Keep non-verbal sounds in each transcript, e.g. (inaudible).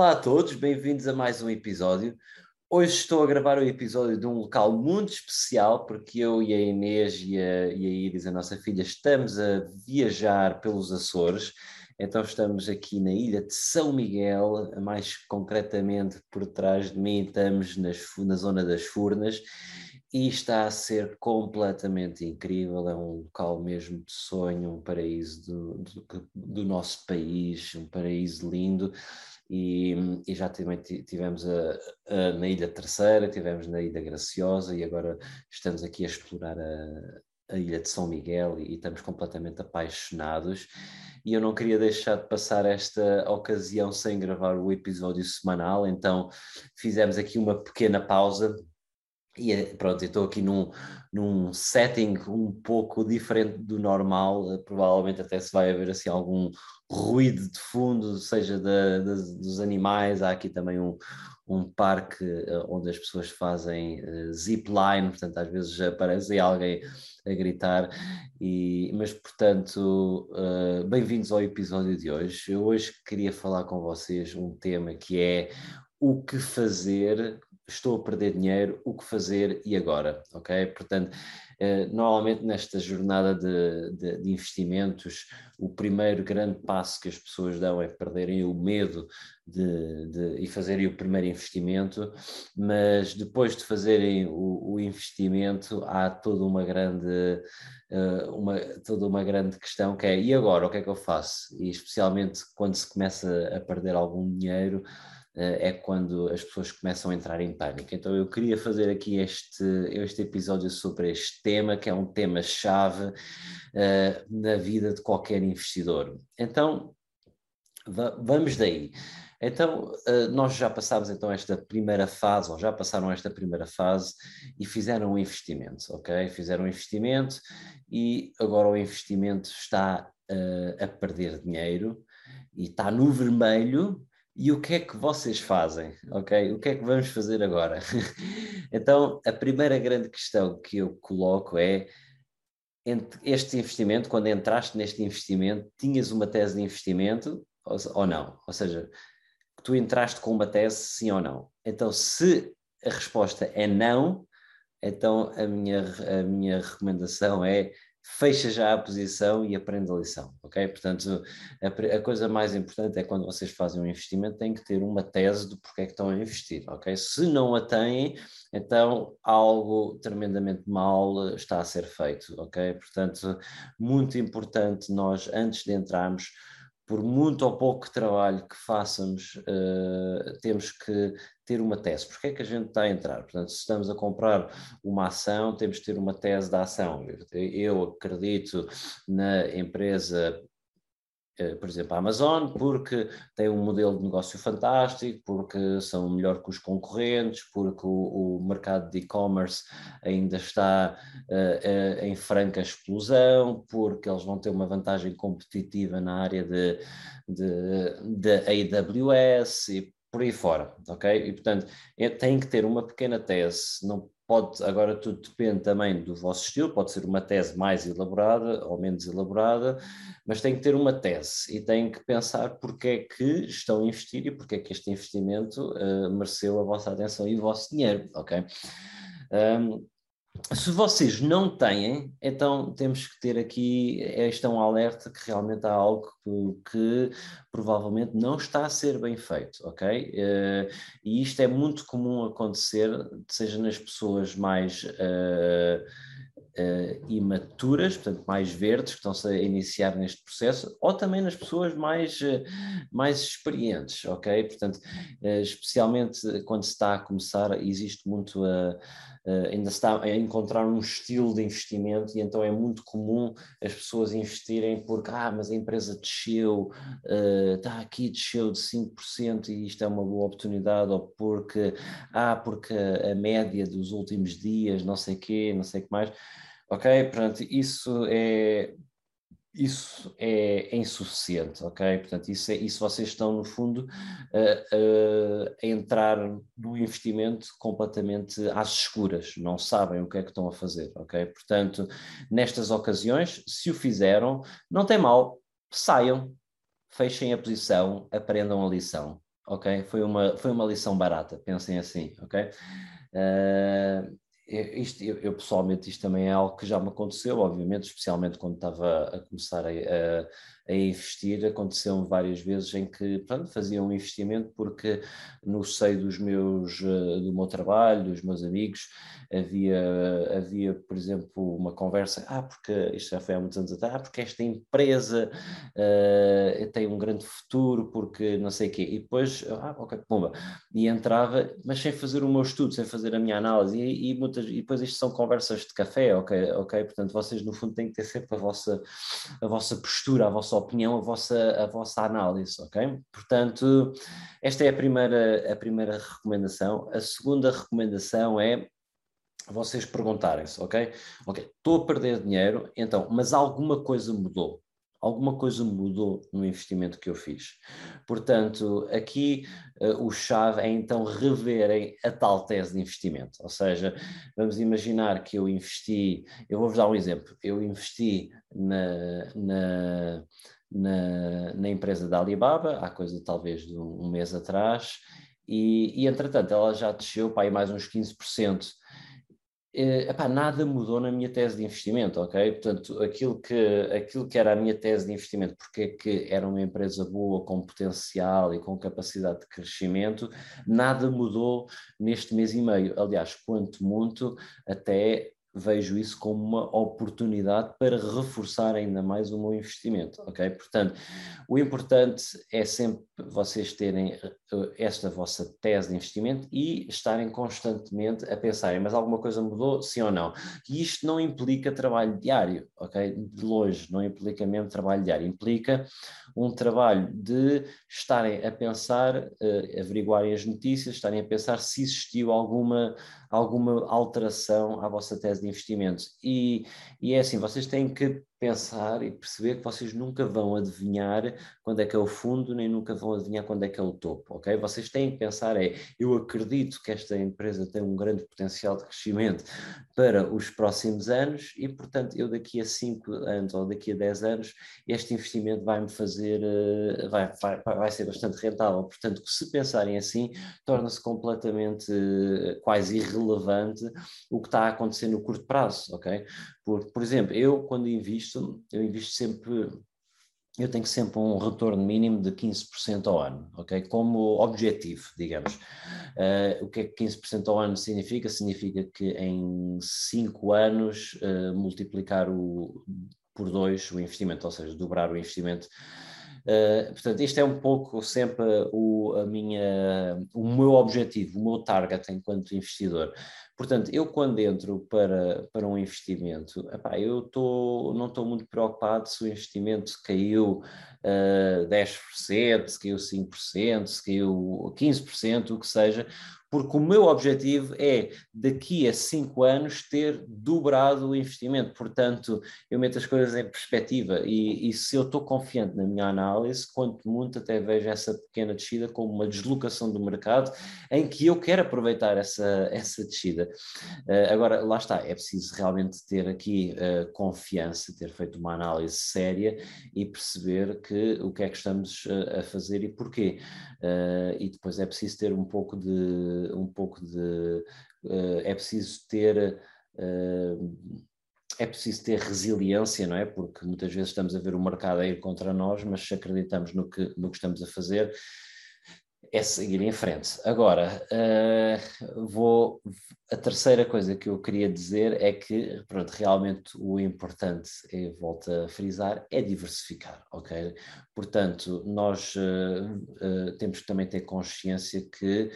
Olá a todos, bem-vindos a mais um episódio. Hoje estou a gravar o episódio de um local muito especial, porque eu e a Inês e a, e a Iris, a nossa filha, estamos a viajar pelos Açores. Então estamos aqui na ilha de São Miguel, mais concretamente por trás de mim estamos nas, na zona das Furnas e está a ser completamente incrível, é um local mesmo de sonho, um paraíso do, do, do nosso país, um paraíso lindo e, e já também tivemos a, a, na Ilha Terceira, tivemos na Ilha Graciosa e agora estamos aqui a explorar a, a Ilha de São Miguel e, e estamos completamente apaixonados. E eu não queria deixar de passar esta ocasião sem gravar o episódio semanal, então fizemos aqui uma pequena pausa e eh, pronto, estou aqui num, num setting um pouco diferente do normal, eh, provavelmente até se vai haver assim algum ruído de fundo, seja da, dos animais, há aqui também um, um parque eh, onde as pessoas fazem uh, zipline, portanto às vezes aparece alguém a gritar, e, mas portanto, uh, bem-vindos ao episódio de hoje. Eu hoje queria falar com vocês um tema que é o que fazer estou a perder dinheiro, o que fazer e agora, ok? Portanto, eh, normalmente nesta jornada de, de, de, investimentos, o primeiro grande passo que as pessoas dão é perderem o medo de, de e fazerem o primeiro investimento, mas depois de fazerem o, o investimento há toda uma grande eh, uma, toda uma grande questão que é e agora o que é que eu faço? E especialmente quando se começa a perder algum dinheiro, é quando as pessoas começam a entrar em pânico. Então eu queria fazer aqui este, este episódio sobre este tema, que é um tema-chave uh, na vida de qualquer investidor. Então, vamos daí. Então, uh, nós já passámos então esta primeira fase, ou já passaram esta primeira fase e fizeram um investimento, ok? Fizeram um investimento e agora o investimento está uh, a perder dinheiro e está no vermelho, e o que é que vocês fazem, ok? O que é que vamos fazer agora? (laughs) então, a primeira grande questão que eu coloco é este investimento, quando entraste neste investimento, tinhas uma tese de investimento ou, não? Ou seja, tu entraste com uma tese, sim ou não? Então, se a resposta é não, então a minha, a minha recomendação é fecha já a posição e aprende a lição, ok? Portanto, a, a, coisa mais importante é quando vocês fazem um investimento, têm que ter uma tese do porquê é que estão a investir, ok? Se não a têm, então algo tremendamente mal está a ser feito, ok? Portanto, muito importante nós, antes de entrarmos, por muito ou pouco trabalho que façamos, uh, temos que ter uma tese. Porque é que a gente está a entrar? Portanto, se estamos a comprar uma ação, temos que ter uma tese da ação. Eu acredito na empresa eh, por exemplo, a Amazon, porque tem um modelo de negócio fantástico, porque são melhor que os concorrentes, porque o, o mercado de e-commerce ainda está uh, uh, em franca explosão, porque eles vão ter uma vantagem competitiva na área de, de, de AWS e por aí fora, ok? E portanto, é, tem que ter uma pequena tese, não Pode, agora tudo depende também do vosso estilo, pode ser uma tese mais elaborada ou menos elaborada, mas tem que ter uma tese e tem que pensar porque é que estão a investir e porque é que este investimento uh, mereceu a vossa atenção e o vosso dinheiro, ok? Um, se vocês não têm, então temos que ter aqui este é um alerta que realmente há algo que, que provavelmente não está a ser bem feito, ok? Uh, e isto é muito comum acontecer, seja nas pessoas mais uh, uh, imaturas, portanto mais verdes, que estão-se a iniciar neste processo, ou também nas pessoas mais, mais experientes, ok? Portanto, especialmente quando se está a começar, existe muito a ainda está a encontrar um estilo de investimento e então é muito comum as pessoas investirem porque, ah, mas a empresa desceu, está aqui, desceu de 5% e isto é uma boa oportunidade, ou porque, ah, porque a média dos últimos dias, não sei quê, não sei o que mais. Ok, portanto, isso é isso é, insuficiente, ok? Portanto, isso, é, isso vocês estão, no fundo, a, a, entrar no investimento completamente às escuras, não sabem o que é que estão a fazer, ok? Portanto, nestas ocasiões, se o fizeram, não tem mal, saiam, fechem a posição, aprendam a lição, ok? Foi uma, foi uma lição barata, pensem assim, ok? Uh, isto, eu, eu, pessoalmente, isto também é algo que já me aconteceu, obviamente, especialmente quando estava a começar a, a, a investir, aconteceu várias vezes em que pronto, fazia um investimento porque no seio dos meus, eh, do meu trabalho, dos meus amigos, havia, havia, por exemplo, uma conversa, ah, porque isto já foi há muitos anos atrás, ah, porque esta empresa uh, tem um grande futuro, porque não sei o quê, e depois, ah, ok, pumba, e entrava, mas sem fazer o meu estudo, sem fazer a minha análise, e, e, muitas, e depois isto são conversas de café, ok, ok, portanto vocês no fundo têm que ter sempre a vossa, a vossa postura, a vossa opinião, a vossa, a vossa análise, ok? Portanto, esta é a primeira, a primeira recomendação. A segunda recomendação é vocês perguntarem-se, ok? Ok, estou a perder dinheiro, então, mas alguma coisa mudou. Alguma coisa mudou no investimento que eu fiz. Portanto, aqui uh, o chave é então reverem a tal tese de investimento. Ou seja, vamos imaginar que eu investi, eu vou-vos dar um exemplo, eu investi na, na, na, na empresa da Alibaba, há coisa talvez de um, um mês atrás, e, e entretanto ela já desceu para aí mais uns 15% eh, epá, nada mudou na minha tese de investimento, ok? Portanto, aquilo que, aquilo que era a minha tese de investimento, porque é que era uma empresa boa, com potencial e com capacidade de crescimento, nada mudou neste mês e meio. Aliás, quanto muito, até vejo isso como uma oportunidade para reforçar ainda mais o meu investimento, ok? Portanto, o importante é sempre vocês terem eh, esta vossa tese de investimento e estarem constantemente a pensarem, mas alguma coisa mudou, sim ou não? E isto não implica trabalho diário, ok? De longe, não implica mesmo trabalho diário, implica um trabalho de estarem a pensar, uh, averiguarem as notícias, estarem a pensar se existiu alguma, alguma alteração à vossa tese de investimento. E, e é assim, vocês têm que pensar e perceber que vocês nunca vão adivinhar quando é que é o fundo, nem nunca vão adivinhar quando é que é o topo, ok? Vocês têm que pensar é, eu acredito que esta empresa tem um grande potencial de crescimento para os próximos anos e, portanto, eu daqui a 5 anos ou daqui a 10 anos, este investimento vai-me fazer, eh, vai, vai, vai ser bastante rentável. Portanto, se pensarem assim, torna-se completamente eh, quase irrelevante o que está a acontecer no curto prazo, ok? Por, por exemplo, eu quando invisto, eu invisto sempre, eu tenho sempre um retorno mínimo de 15% ao ano, ok? Como objetivo, digamos. Uh, o que é que 15% ao ano significa? Significa que em 5 anos uh, multiplicar o, por 2 o investimento, ou seja, dobrar o investimento Uh, portanto, este é um pouco sempre o, a minha, o meu objetivo, o meu target enquanto investidor. Portanto, eu quando entro para, para um investimento, epá, eu tô, não estou muito preocupado se o investimento caiu uh, 10%, se caiu 5%, se caiu 15%, o que seja, porque o meu objetivo é, daqui a cinco anos, ter dobrado o investimento. Portanto, eu meto as coisas em perspectiva e, e se eu estou confiante na minha análise, quanto muito até vejo essa pequena descida como uma deslocação do mercado em que eu quero aproveitar essa, essa descida. Uh, agora, lá está, é preciso realmente ter aqui uh, confiança, ter feito uma análise séria e perceber que o que é que estamos uh, a fazer e porquê. e depois é preciso ter um pouco de um pouco de. Uh, é preciso ter. Uh, é preciso ter resiliência, não é? Porque muitas vezes estamos a ver o mercado a ir contra nós, mas se acreditamos no que, no que estamos a fazer, é seguir em frente. Agora, uh, vou. A terceira coisa que eu queria dizer é que, pronto, realmente o importante, e volto a frisar, é diversificar, ok? Portanto, nós uh, uh, temos que também ter consciência que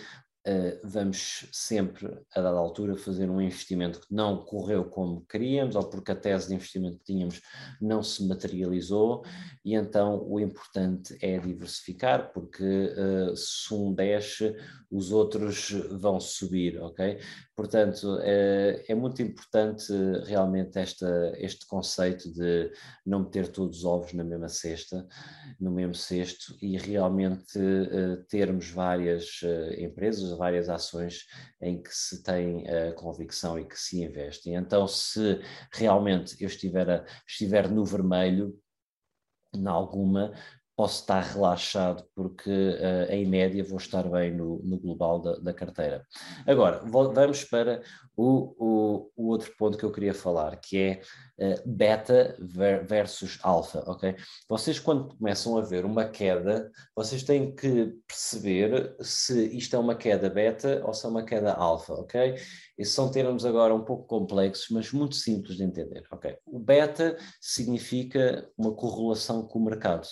vamos sempre, a dada altura, fazer um investimento que não correu como queríamos, ou porque a tese de investimento que tínhamos não se materializou, e então o importante é diversificar, porque uh, se um desce, os outros vão subir, ok? Portanto, é, é muito importante realmente esta, este conceito de não meter todos os ovos na mesma cesta, no mesmo cesto, e realmente termos várias empresas, várias ações em que se tem a convicção e que se investe. Então, se realmente eu estiver, a, estiver no vermelho, em alguma, posso estar relaxado porque uh, em média vou estar bem no, no global da, da, carteira. Agora, vamos para o, o, o, outro ponto que eu queria falar, que é uh, beta ver, versus alfa, ok? Vocês quando começam a ver uma queda, vocês têm que perceber se isto é uma queda beta ou se é uma queda alfa, ok? Esses são termos agora um pouco complexos, mas muito simples de entender, ok? O beta significa uma correlação com o mercado,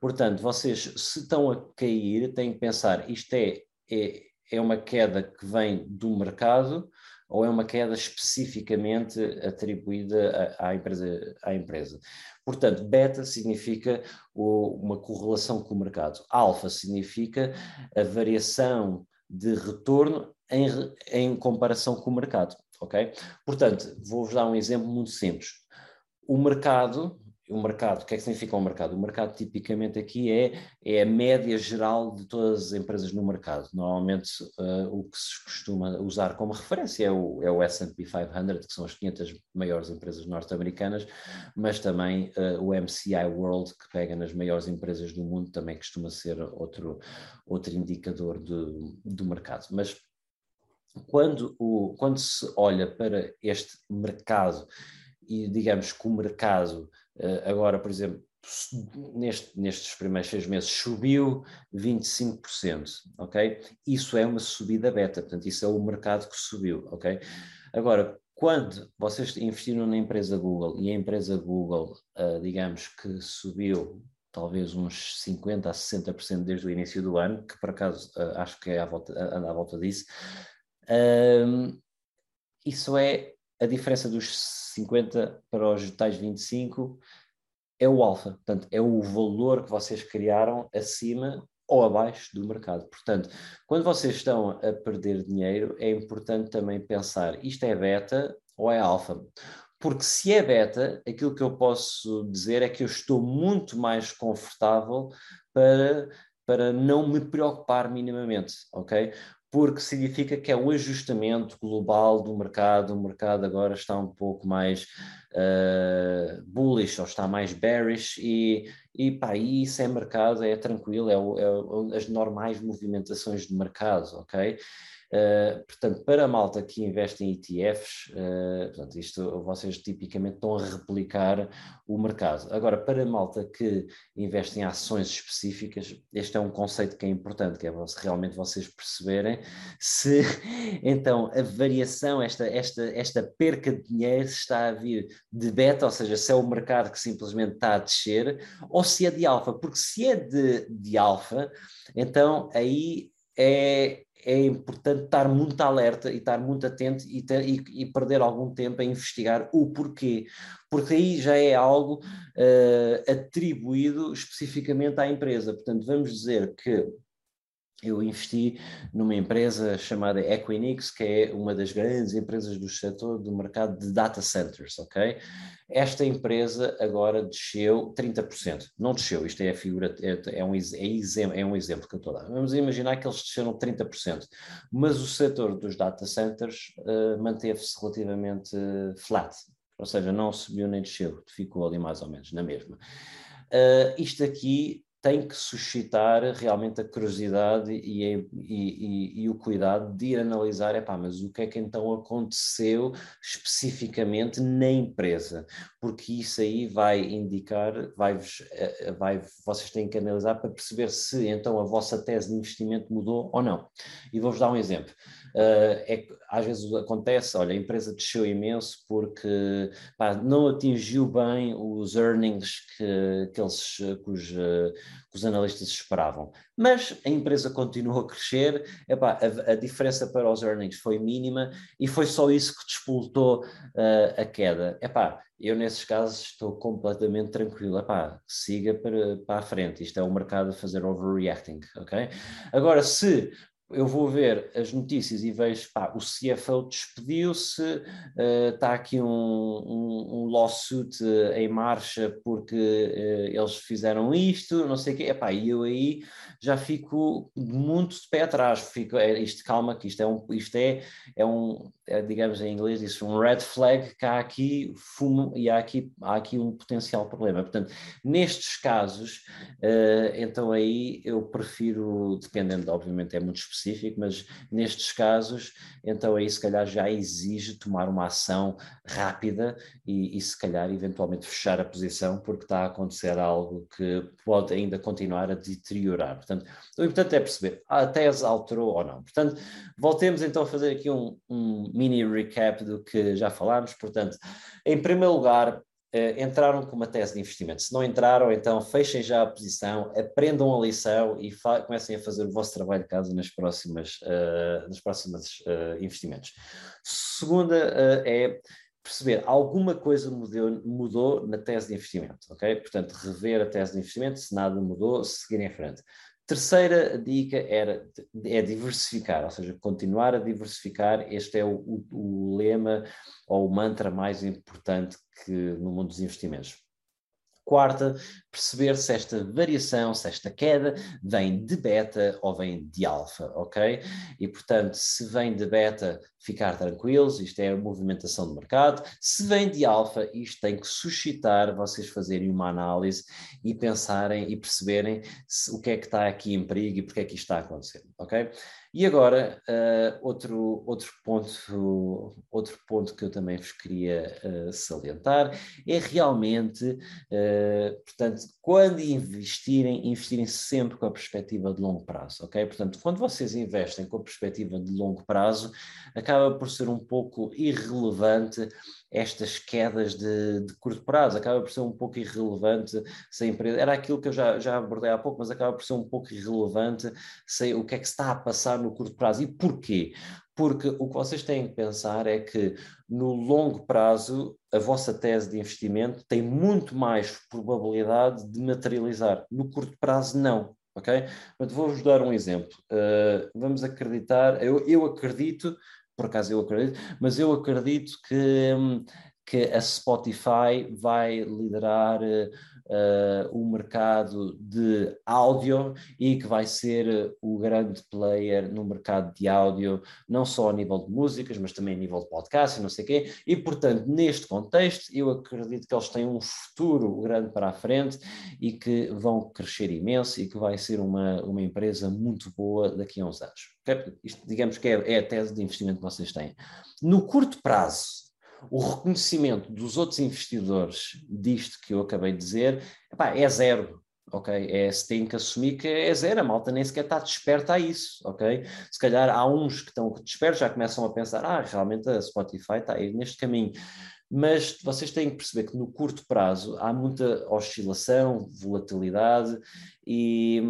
Portanto, vocês, se estão a cair, têm que pensar: isto é, é, é uma queda que vem do mercado ou é uma queda especificamente atribuída à, à empresa, à empresa. Portanto, beta significa o, uma correlação com o mercado, alfa significa a variação de retorno em, em comparação com o mercado. Ok? Portanto, vou-vos dar um exemplo muito simples. O mercado o mercado, o que é que significa o um mercado? O mercado tipicamente aqui é, é a média geral de todas as empresas no mercado. Normalmente uh, o que se costuma usar como referência é o, é o S&P 500, que são as 500 maiores empresas norte-americanas, mas também uh, o MCI World, que pega nas maiores empresas do mundo, também costuma ser outro, outro indicador de, do mercado. Mas quando, o, quando se olha para este mercado e digamos que o mercado agora, por exemplo, neste, nestes primeiros seis meses subiu 25%, ok? Isso é uma subida beta, portanto, isso é o mercado que subiu, ok? Agora, quando vocês investiram na empresa Google e a empresa Google, uh, digamos que subiu talvez uns 50% a 60% desde o início do ano, que por acaso uh, acho que é à volta, anda à volta disso, uh, isso é a diferença dos 50 para os tais 25 é o alfa, portanto, é o valor que vocês criaram acima ou abaixo do mercado. Portanto, quando vocês estão a perder dinheiro, é importante também pensar: isto é beta ou é alfa? Porque se é beta, aquilo que eu posso dizer é que eu estou muito mais confortável para, para não me preocupar minimamente, ok? Porque significa que é um ajustamento global do mercado, o mercado agora está um pouco mais uh, bullish ou está mais bearish e, e pá, isso é mercado, é tranquilo, é, é, as normais movimentações de mercado, ok? Uh, portanto, para a malta que investe em ETFs, uh, eh, portanto, isto vocês tipicamente estão a replicar o mercado. Agora, para a malta que investe em ações específicas, este é um conceito que é importante, que é realmente vocês perceberem se (laughs) então a variação, esta, esta, esta perca de dinheiro está a vir de beta, ou seja, se é o mercado que simplesmente está a descer, ou se é de alfa, porque se é de, de alfa, então aí é, é importante estar muito alerta e estar muito atento e, ter, e, e, perder algum tempo a investigar o porquê, porque aí já é algo uh, atribuído especificamente à empresa. Portanto, vamos dizer que eu investi numa empresa chamada Equinix, que é uma das grandes empresas do setor do mercado de data centers, ok? Esta empresa agora desceu 30%. Não desceu, isto é a figura, é, é um, é, é um exemplo que eu estou a dar. Vamos imaginar que eles desceram 30%, mas o setor dos data centers uh, manteve-se relativamente flat, ou seja, não subiu nem desceu, ficou ali mais ou menos na mesma. Uh, isto aqui tem que suscitar realmente a curiosidade e, e, e, e o cuidado de ir analisar, epá, mas o que é que então aconteceu especificamente na empresa? Porque isso aí vai indicar, vai, eh, vai, vocês têm que analisar para perceber se então a vossa tese de investimento mudou ou não. E vou-vos dar um exemplo. Uh, é, às vezes acontece, olha, a empresa desceu imenso porque pá, não atingiu bem os earnings que, que, eles, os, que os analistas esperavam. Mas a empresa continuou a crescer, epá, a, a, diferença para os earnings foi mínima e foi só isso que despoltou uh, a queda. Epá, eu nesses casos estou completamente tranquilo, epá, siga para, para a frente, isto é o mercado a fazer overreacting, ok? Agora, se eu vou ver as notícias e vejo, pá, o CFO despediu-se, uh, está aqui um, um, um lawsuit uh, em marcha porque uh, eles fizeram isto, não sei o quê, e eu aí já fico muito de pé atrás, fico, é, isto, calma, que isto é um, isto é, é um, é, digamos em inglês, isso um red flag, que há aqui fumo e há aqui, há aqui um potencial problema. Portanto, nestes casos, então aí eu prefiro, dependendo, obviamente é muito específico, específico, mas nestes casos, então aí se calhar já exige tomar uma ação rápida e, e se calhar eventualmente fechar a posição porque está a acontecer algo que pode ainda continuar a deteriorar. Portanto, o importante é perceber a tese alterou ou não. Portanto, voltemos então a fazer aqui um, um mini recap do que já falámos. Portanto, em primeiro lugar, entraram com uma tese de investimento. Se não entraram, então fechem já a posição, aprendam a lição e comecem a fazer o vosso trabalho de casa nas próximas, uh, nas próximas uh, investimentos. Segunda é perceber alguma coisa mudou, mudou na tese de investimento, ok? Portanto, rever a tese de investimento, se nada mudou, seguir em frente. Terceira dica era, é diversificar, ou seja, continuar a diversificar. Este é o, o, o lema ou o mantra mais importante que no mundo dos investimentos. Quarta, perceber se esta variação, se esta queda vem de beta ou vem de alfa, ok? E portanto, se vem de beta, ficar tranquilos, isto é a movimentação do mercado. Se vem de alfa, isto tem que suscitar vocês fazerem uma análise e pensarem e perceberem se, o que é que está aqui em perigo e porque é que isto está a acontecer, ok? E agora, uh, outro, outro, ponto, outro ponto que eu também vos queria uh, salientar é realmente, uh, portanto, quando investirem, investirem sempre com a perspectiva de longo prazo, ok? Portanto, quando vocês investem com a perspectiva de longo prazo, acaba por ser um pouco irrelevante estas quedas de, de, curto prazo, acaba por ser um pouco irrelevante se a empresa. Era aquilo que eu já, já abordei há pouco, mas acaba por ser um pouco irrelevante se, o que é que está a passar no curto prazo. E porquê? Porque o que vocês têm que pensar é que no longo prazo a vossa tese de investimento tem muito mais probabilidade de materializar. No curto prazo, não. Ok? vou-vos dar um exemplo. Uh, vamos acreditar, eu, eu acredito por acaso eu acredito, mas eu acredito que, que a Spotify vai liderar uh, o mercado de áudio e que vai ser o grande player no mercado de áudio, não só a nível de músicas, mas também a nível de podcast e não sei o quê. E, portanto, neste contexto, eu acredito que eles têm um futuro grande para a frente e que vão crescer imenso e que vai ser uma, uma empresa muito boa daqui a uns anos. Isto, digamos que é, é a tese de investimento que vocês têm. No curto prazo, o reconhecimento dos outros investidores disto que eu acabei de dizer epá, é zero. Ok, é, se tem que assumir que é zero, a malta nem sequer está desperta a isso, ok? Se calhar há uns que estão despertos, já começam a pensar, ah, realmente a Spotify está aí neste caminho, mas vocês têm que perceber que no curto prazo há muita oscilação, volatilidade e,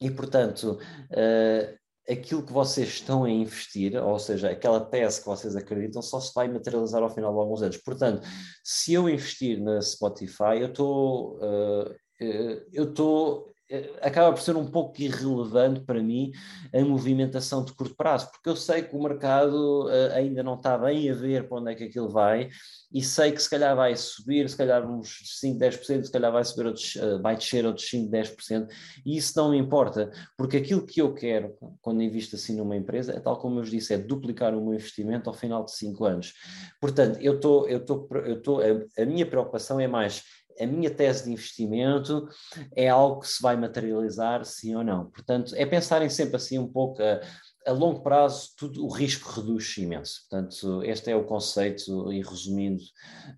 e portanto, uh, aquilo que vocês estão a investir, ou seja, aquela tese que vocês acreditam, só se vai materializar ao final de alguns anos. Portanto, se eu investir na Spotify, eu estou. Uh, eu estou acaba por ser um pouco irrelevante para mim a movimentação de curto prazo, porque eu sei que o mercado uh, ainda não está bem a ver para onde é que aquilo vai e sei que se calhar vai subir, se calhar uns 5, 10%, se calhar vai subir outros, uh, vai descer outros 5, 10%, e isso não me importa, porque aquilo que eu quero quando invisto assim numa empresa é tal como eu vos disse, é duplicar o meu investimento ao final de 5 anos. Portanto, eu estou, eu estou, eu estou, a, a minha preocupação é mais a minha tese de investimento é algo que se vai materializar, sim ou não. Portanto, é pensarem sempre assim um pouco a, a longo prazo, tudo, o risco reduz imenso. Portanto, este é o conceito, e resumindo,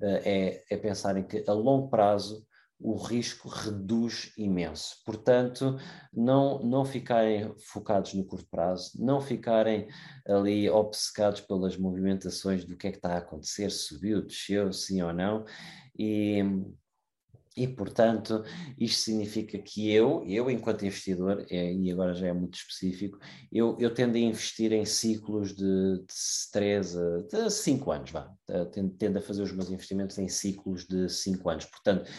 é, é pensarem que a longo prazo o risco reduz imenso. Portanto, não, não ficarem focados no curto prazo, não ficarem ali obcecados pelas movimentações do que é que está a acontecer, subiu, desceu, sim ou não, e, e, portanto, isto significa que eu, eu enquanto investidor, é, e agora já é muito específico, eu, eu tendo a investir em ciclos de, de 3 a 5 anos, vá. Tendo, tendo a fazer os meus investimentos em ciclos de 5 anos. Portanto,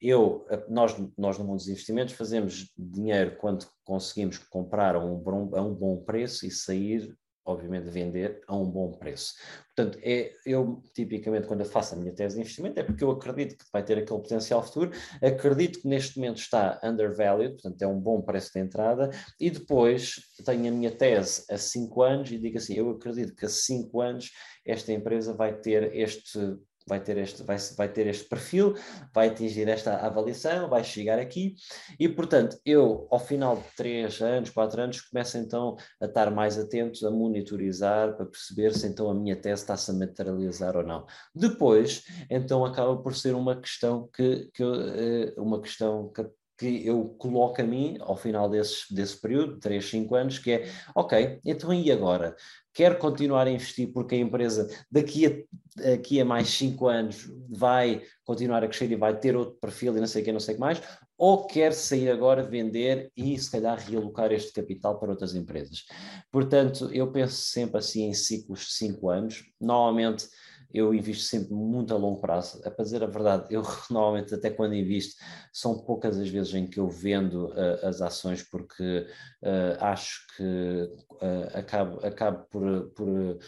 eu, nós, nós no mundo dos investimentos fazemos dinheiro quando conseguimos comprar a um, a um bom preço e sair obviamente, vender a um bom preço. Portanto, é, eu tipicamente, quando eu faço a minha tese de investimento, é porque eu acredito que vai ter aquele potencial futuro, acredito que neste momento está undervalued, portanto, é um bom preço de entrada, e depois tenho a minha tese a 5 anos e digo assim: eu acredito que a 5 anos esta empresa vai ter este vai ter este, vai, vai ter este perfil, vai atingir esta avaliação, vai chegar aqui, e portanto, eu, ao final de três anos, quatro anos, começo então a estar mais atento, a monitorizar, para perceber se então a minha tese está-se a materializar ou não. Depois, então acaba por ser uma questão que, que eh, uma questão que que eu coloco a mim ao final desse, desse período, 3, 5 anos, que é, ok, então e agora? Quero continuar a investir porque a empresa daqui a, daqui a mais 5 anos vai continuar a crescer e vai ter outro perfil e não sei o que, não sei o que mais, ou quer sair agora, vender e se calhar realocar este capital para outras empresas. Portanto, eu penso sempre assim em ciclos de 5 anos, normalmente eu invisto sempre muito a longo prazo. A dizer a verdade, eu (laughs) normalmente, até quando invisto, são poucas as vezes em que eu vendo uh, as ações, porque uh, acho que uh, acabo, acabo por, por,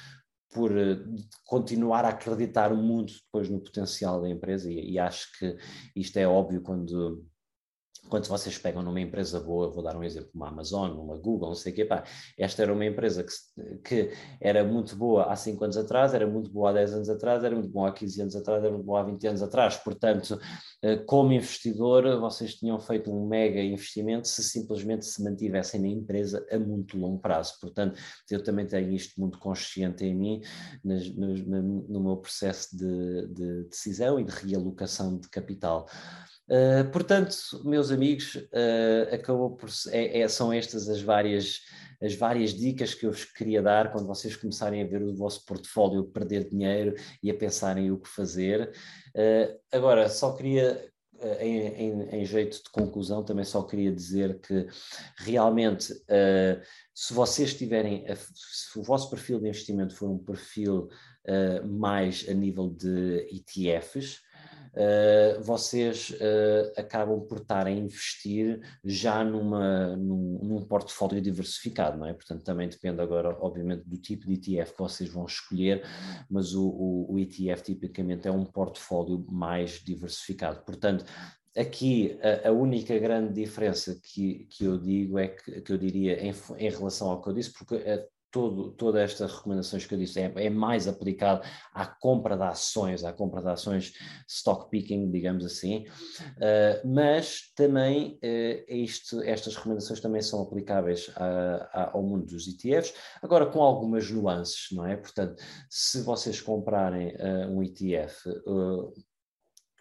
por continuar a acreditar muito depois no potencial da empresa, e, e acho que isto é óbvio quando quando vocês pegam numa empresa boa, vou dar um exemplo, uma Amazon, uma Google, não sei o quê, pá, esta era uma empresa que, que era muito boa há 5 anos atrás, era muito boa há 10 anos atrás, era muito boa há 15 anos atrás, era muito boa há 20 anos atrás. Portanto, eh, como investidor, vocês tinham feito um mega investimento se simplesmente se mantivessem na empresa a muito longo prazo. Portanto, eu também tenho isto muito consciente em mim, no, no meu processo de, de decisão e de realocação de capital. Uh, portanto, meus amigos, uh, acabou por é, é, são estas as várias as várias dicas que eu vos queria dar quando vocês começarem a ver o vosso portfólio perder dinheiro e a pensarem o que fazer. Uh, agora, só queria em, em, em, jeito de conclusão, também só queria dizer que realmente, uh, se vocês tiverem, a, se o vosso perfil de investimento for um perfil uh, mais a nível de ETFs, uh, vocês uh, acabam por estar a investir já numa, num, num, portfólio diversificado, não é? Portanto, também depende agora, obviamente, do tipo de ETF que vocês vão escolher, mas o, o, o ETF tipicamente é um portfólio mais diversificado. Portanto, aqui a, a, única grande diferença que, que eu digo é que, que eu diria em, em relação ao que eu disse, porque todo, todas estas recomendações que eu disse é, é, mais aplicado à compra de ações, à compra de ações stock picking, digamos assim, uh, mas também uh, isto, estas recomendações também são aplicáveis a, a, ao mundo dos ETFs, agora com algumas nuances, não é? Portanto, se vocês comprarem uh, um ETF,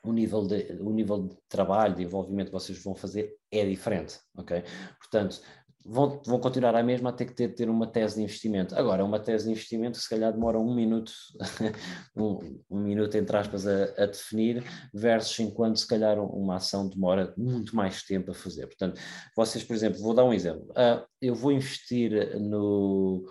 o nível, de, o nível de trabalho, de envolvimento que vocês vão fazer é diferente, ok? Portanto, vão, vão continuar a mesma a ter que ter, ter uma tese de investimento. Agora, uma tese de investimento se calhar demora um minuto, (laughs) um, um, minuto entre aspas, a, a, definir, versus enquanto se calhar uma ação demora muito mais tempo a fazer. Portanto, vocês, por exemplo, vou dar um exemplo. Uh, eu vou investir no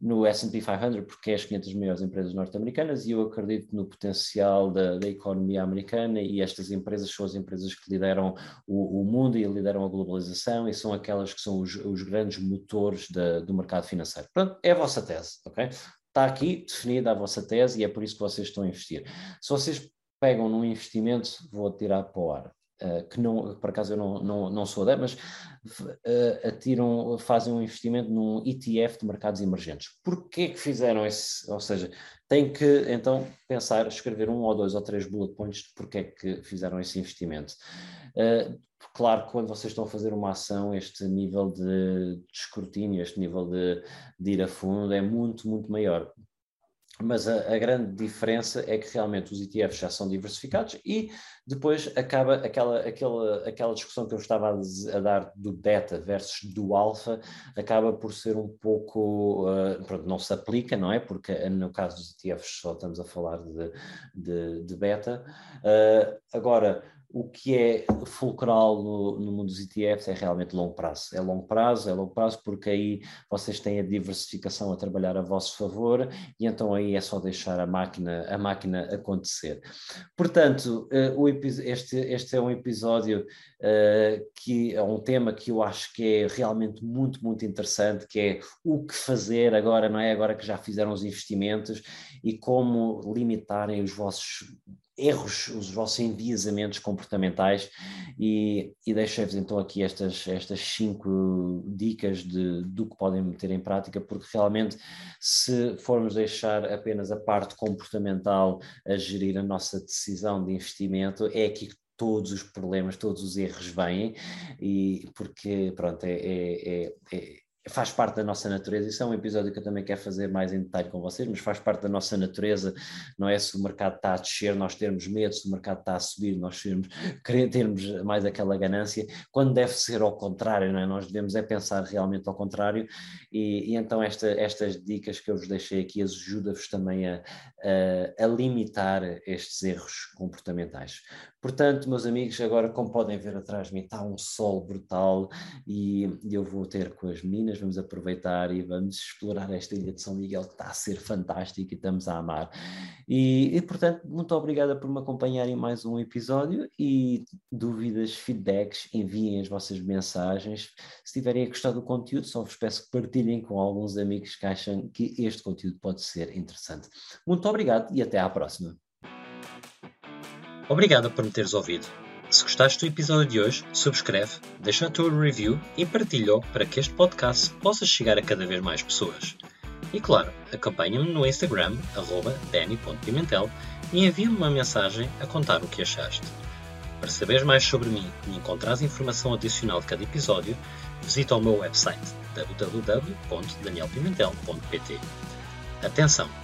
no S&P 500 porque é as 500 maiores empresas norte-americanas e eu acredito no potencial da, da, economia americana e estas empresas são as empresas que lideram o, o mundo e lideram a globalização e são aquelas que são os, os grandes motores da, do mercado financeiro. Pronto, é a vossa tese, ok? Está aqui definida a vossa tese e é por isso que vocês estão a investir. Se vocês pegam num investimento, vou tirar para o ar. Uh, que não, por acaso eu não, não, não sou adepto, mas uh, atiram, fazem um investimento num ETF de mercados emergentes. Porquê que fizeram esse, ou seja, tem que então pensar, escrever um ou dois ou três bullet points de porquê que fizeram esse investimento. Uh, claro que quando vocês estão a fazer uma ação, este nível de, de escrutínio, este nível de, de, ir a fundo é muito, muito maior. Mas a, a, grande diferença é que realmente os ETFs já são diversificados e depois acaba aquela, aquela, aquela discussão que eu estava a, a dar do beta versus do alfa, acaba por ser um pouco, uh, pronto, não se aplica, não é? Porque no caso dos ETFs só estamos a falar de, de, de beta. Uh, agora, o que é fulcral no, no, mundo dos ETFs é realmente longo prazo. É longo prazo, é longo prazo, porque aí vocês têm a diversificação a trabalhar a vosso favor e então aí é só deixar a máquina, a máquina acontecer. Portanto, uh, este, este é um episódio uh, que é um tema que eu acho que é realmente muito, muito interessante, que é o que fazer agora, não é? Agora que já fizeram os investimentos e como limitarem os vossos erros, os vossos enviesamentos comportamentais e, e deixei-vos então aqui estas, estas cinco dicas de, do que podem meter em prática, porque realmente se formos deixar apenas a parte comportamental a gerir a nossa decisão de investimento, é aqui que todos os problemas, todos os erros vêm, e porque pronto, é, é, é, é faz parte da nossa natureza. Isso é um episódio que eu também quero fazer mais em detalhe com vocês, mas faz parte da nossa natureza. Não é se o mercado está a descer, nós termos medo, se o mercado está a subir, nós termos, (laughs) querer termos mais aquela ganância, quando deve ser ao contrário, não é? Nós devemos é pensar realmente ao contrário, e, e então esta, estas dicas que eu vos deixei aqui ajuda-vos também a, a, a limitar estes erros comportamentais. Portanto, meus amigos, agora, como podem ver atrás de mim, está um sol brutal e eu vou ter com as minas, vamos aproveitar e vamos explorar esta ilha de São Miguel, que está a ser fantástica e estamos a amar. E, e portanto, muito obrigada por me acompanharem em mais um episódio e dúvidas, feedbacks, enviem as vossas mensagens. Se tiverem gostado do conteúdo, só vos peço que partilhem com alguns amigos que acham que este conteúdo pode ser interessante. Muito obrigado e até à próxima. Obrigado por me teres ouvido. Se gostaste do episódio de hoje, subscreve, deixa a tua review e partilha para que este podcast possa chegar a cada vez mais pessoas. E claro, acompanha-me no Instagram, danny.pimentel, e envia-me uma mensagem a contar o que achaste. Para saberes mais sobre mim e encontrares informação adicional de cada episódio, visita o meu website www.danielpimentel.pt. Atenção!